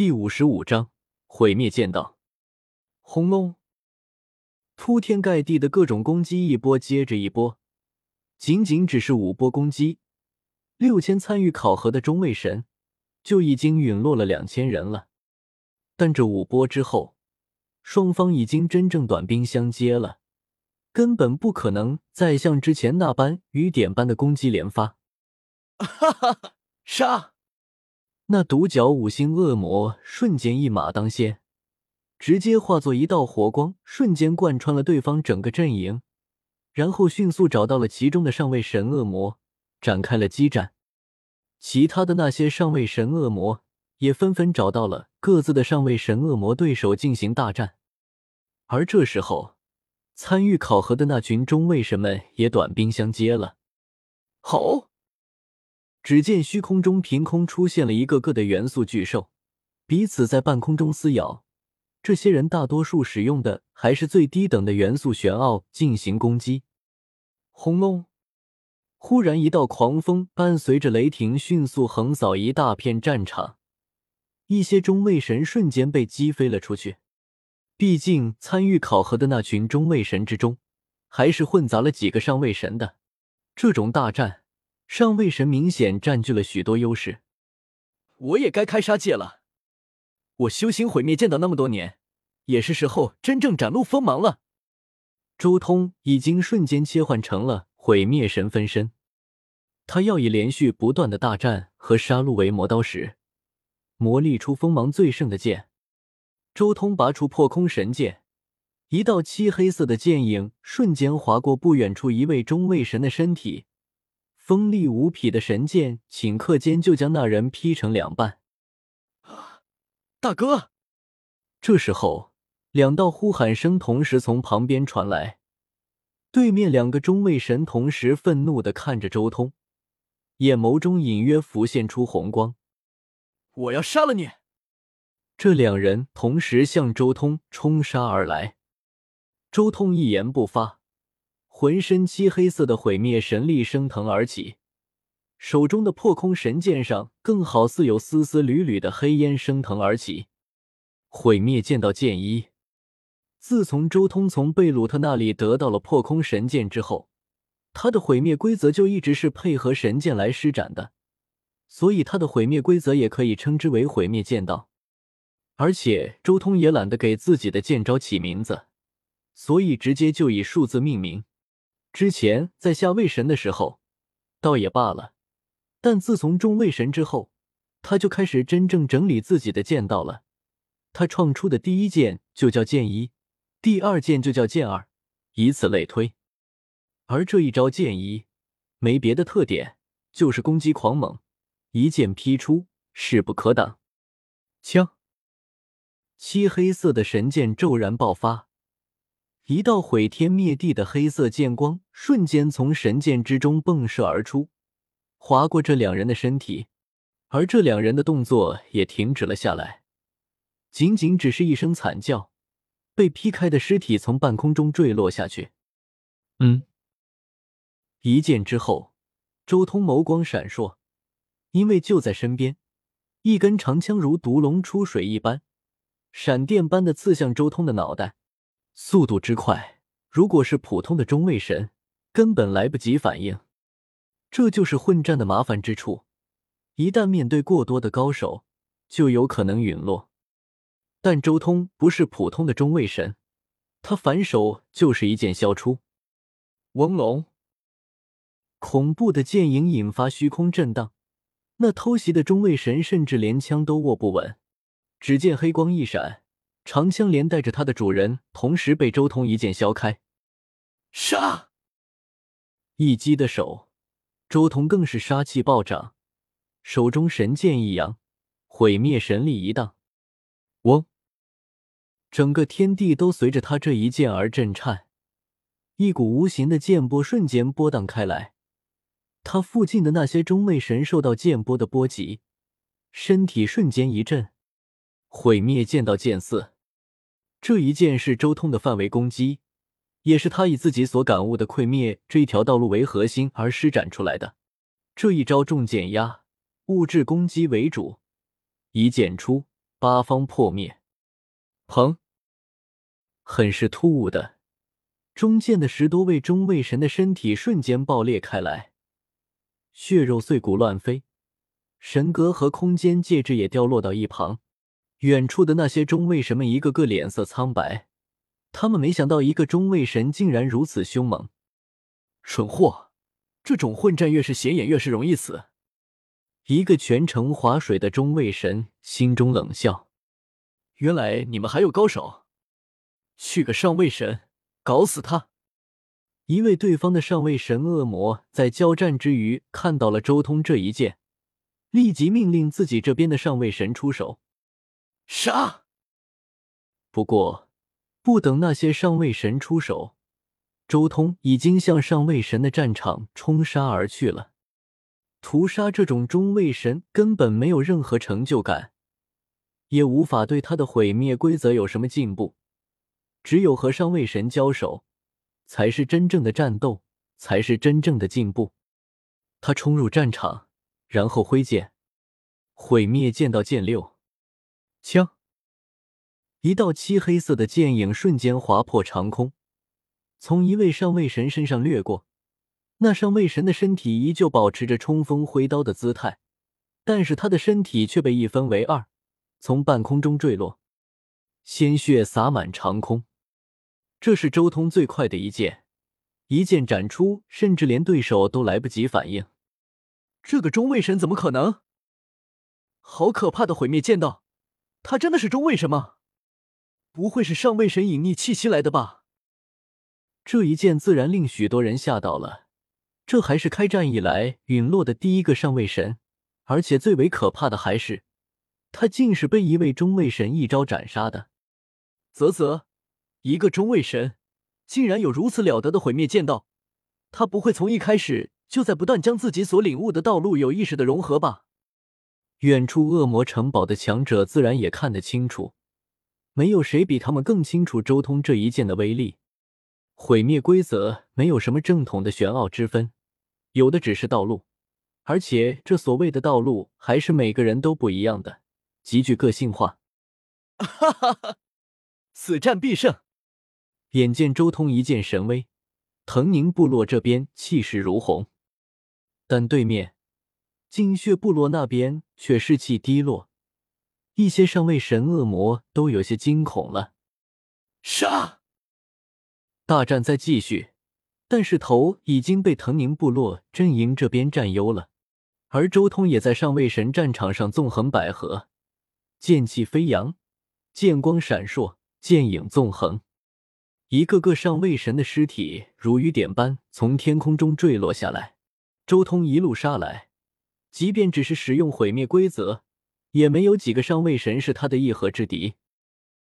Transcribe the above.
第五十五章毁灭剑道。轰隆！铺天盖地的各种攻击一波接着一波，仅仅只是五波攻击，六千参与考核的中位神就已经陨落了两千人了。但这五波之后，双方已经真正短兵相接了，根本不可能再像之前那般雨点般的攻击连发。哈哈哈！杀！那独角五星恶魔瞬间一马当先，直接化作一道火光，瞬间贯穿了对方整个阵营，然后迅速找到了其中的上位神恶魔，展开了激战。其他的那些上位神恶魔也纷纷找到了各自的上位神恶魔对手进行大战。而这时候，参与考核的那群中位神们也短兵相接了。好。只见虚空中凭空出现了一个个的元素巨兽，彼此在半空中撕咬。这些人大多数使用的还是最低等的元素玄奥进行攻击。轰隆！忽然，一道狂风伴随着雷霆迅速横扫一大片战场，一些中位神瞬间被击飞了出去。毕竟，参与考核的那群中位神之中，还是混杂了几个上位神的。这种大战。上位神明显占据了许多优势，我也该开杀戒了。我修行毁灭剑道那么多年，也是时候真正展露锋芒了。周通已经瞬间切换成了毁灭神分身，他要以连续不断的大战和杀戮为磨刀石，磨砺出锋芒最盛的剑。周通拔出破空神剑，一道漆黑色的剑影瞬间划过不远处一位中位神的身体。锋利无匹的神剑，顷刻间就将那人劈成两半。啊，大哥！这时候，两道呼喊声同时从旁边传来。对面两个中位神同时愤怒的看着周通，眼眸中隐约浮现出红光。我要杀了你！这两人同时向周通冲杀而来。周通一言不发。浑身漆黑色的毁灭神力升腾而起，手中的破空神剑上更好似有丝丝缕缕的黑烟升腾而起。毁灭剑道剑一，自从周通从贝鲁特那里得到了破空神剑之后，他的毁灭规则就一直是配合神剑来施展的，所以他的毁灭规则也可以称之为毁灭剑道。而且周通也懒得给自己的剑招起名字，所以直接就以数字命名。之前在下位神的时候，倒也罢了，但自从中位神之后，他就开始真正整理自己的剑道了。他创出的第一剑就叫剑一，第二剑就叫剑二，以此类推。而这一招剑一没别的特点，就是攻击狂猛，一剑劈出，势不可挡。枪，漆黑色的神剑骤然爆发。一道毁天灭地的黑色剑光瞬间从神剑之中迸射而出，划过这两人的身体，而这两人的动作也停止了下来。仅仅只是一声惨叫，被劈开的尸体从半空中坠落下去。嗯，一剑之后，周通眸光闪烁，因为就在身边，一根长枪如毒龙出水一般，闪电般的刺向周通的脑袋。速度之快，如果是普通的中位神，根本来不及反应。这就是混战的麻烦之处，一旦面对过多的高手，就有可能陨落。但周通不是普通的中位神，他反手就是一剑削出。翁龙，恐怖的剑影引发虚空震荡，那偷袭的中位神甚至连枪都握不稳。只见黑光一闪。长枪连带着他的主人同时被周通一剑削开，杀！一击的手，周通更是杀气暴涨，手中神剑一扬，毁灭神力一荡，嗡！整个天地都随着他这一剑而震颤，一股无形的剑波瞬间波荡开来，他附近的那些中位神受到剑波的波及，身体瞬间一震。毁灭剑道剑四，这一剑是周通的范围攻击，也是他以自己所感悟的溃灭这一条道路为核心而施展出来的。这一招重剑压，物质攻击为主，一剑出，八方破灭。砰！很是突兀的，中间的十多位中位神的身体瞬间爆裂开来，血肉碎骨乱飞，神格和空间戒指也掉落到一旁。远处的那些中位神们一个个脸色苍白，他们没想到一个中位神竟然如此凶猛。蠢货，这种混战越是显眼，越是容易死。一个全程划水的中位神心中冷笑：“原来你们还有高手，去个上位神，搞死他！”一位对方的上位神恶魔在交战之余看到了周通这一剑，立即命令自己这边的上位神出手。杀！不过，不等那些上位神出手，周通已经向上位神的战场冲杀而去了。屠杀这种中位神根本没有任何成就感，也无法对他的毁灭规则有什么进步。只有和上位神交手，才是真正的战斗，才是真正的进步。他冲入战场，然后挥剑，毁灭剑道剑六。枪！一道漆黑色的剑影瞬间划破长空，从一位上位神身上掠过。那上位神的身体依旧保持着冲锋挥刀的姿态，但是他的身体却被一分为二，从半空中坠落，鲜血洒满长空。这是周通最快的一剑，一剑斩出，甚至连对手都来不及反应。这个中位神怎么可能？好可怕的毁灭剑道！他真的是中位神吗？不会是上位神隐匿气息来的吧？这一剑自然令许多人吓到了。这还是开战以来陨落的第一个上位神，而且最为可怕的还是，他竟是被一位中位神一招斩杀的。啧啧，一个中位神竟然有如此了得的毁灭剑道，他不会从一开始就在不断将自己所领悟的道路有意识的融合吧？远处恶魔城堡的强者自然也看得清楚，没有谁比他们更清楚周通这一剑的威力。毁灭规则没有什么正统的玄奥之分，有的只是道路，而且这所谓的道路还是每个人都不一样的，极具个性化。哈哈哈，此战必胜！眼见周通一剑神威，腾宁部落这边气势如虹，但对面。精血部落那边却士气低落，一些上位神恶魔都有些惊恐了。杀！大战在继续，但是头已经被腾宁部落阵营这边占优了，而周通也在上位神战场上纵横捭阖，剑气飞扬，剑光闪烁，剑影纵横，一个个上位神的尸体如雨点般从天空中坠落下来。周通一路杀来。即便只是使用毁灭规则，也没有几个上位神是他的一合之敌。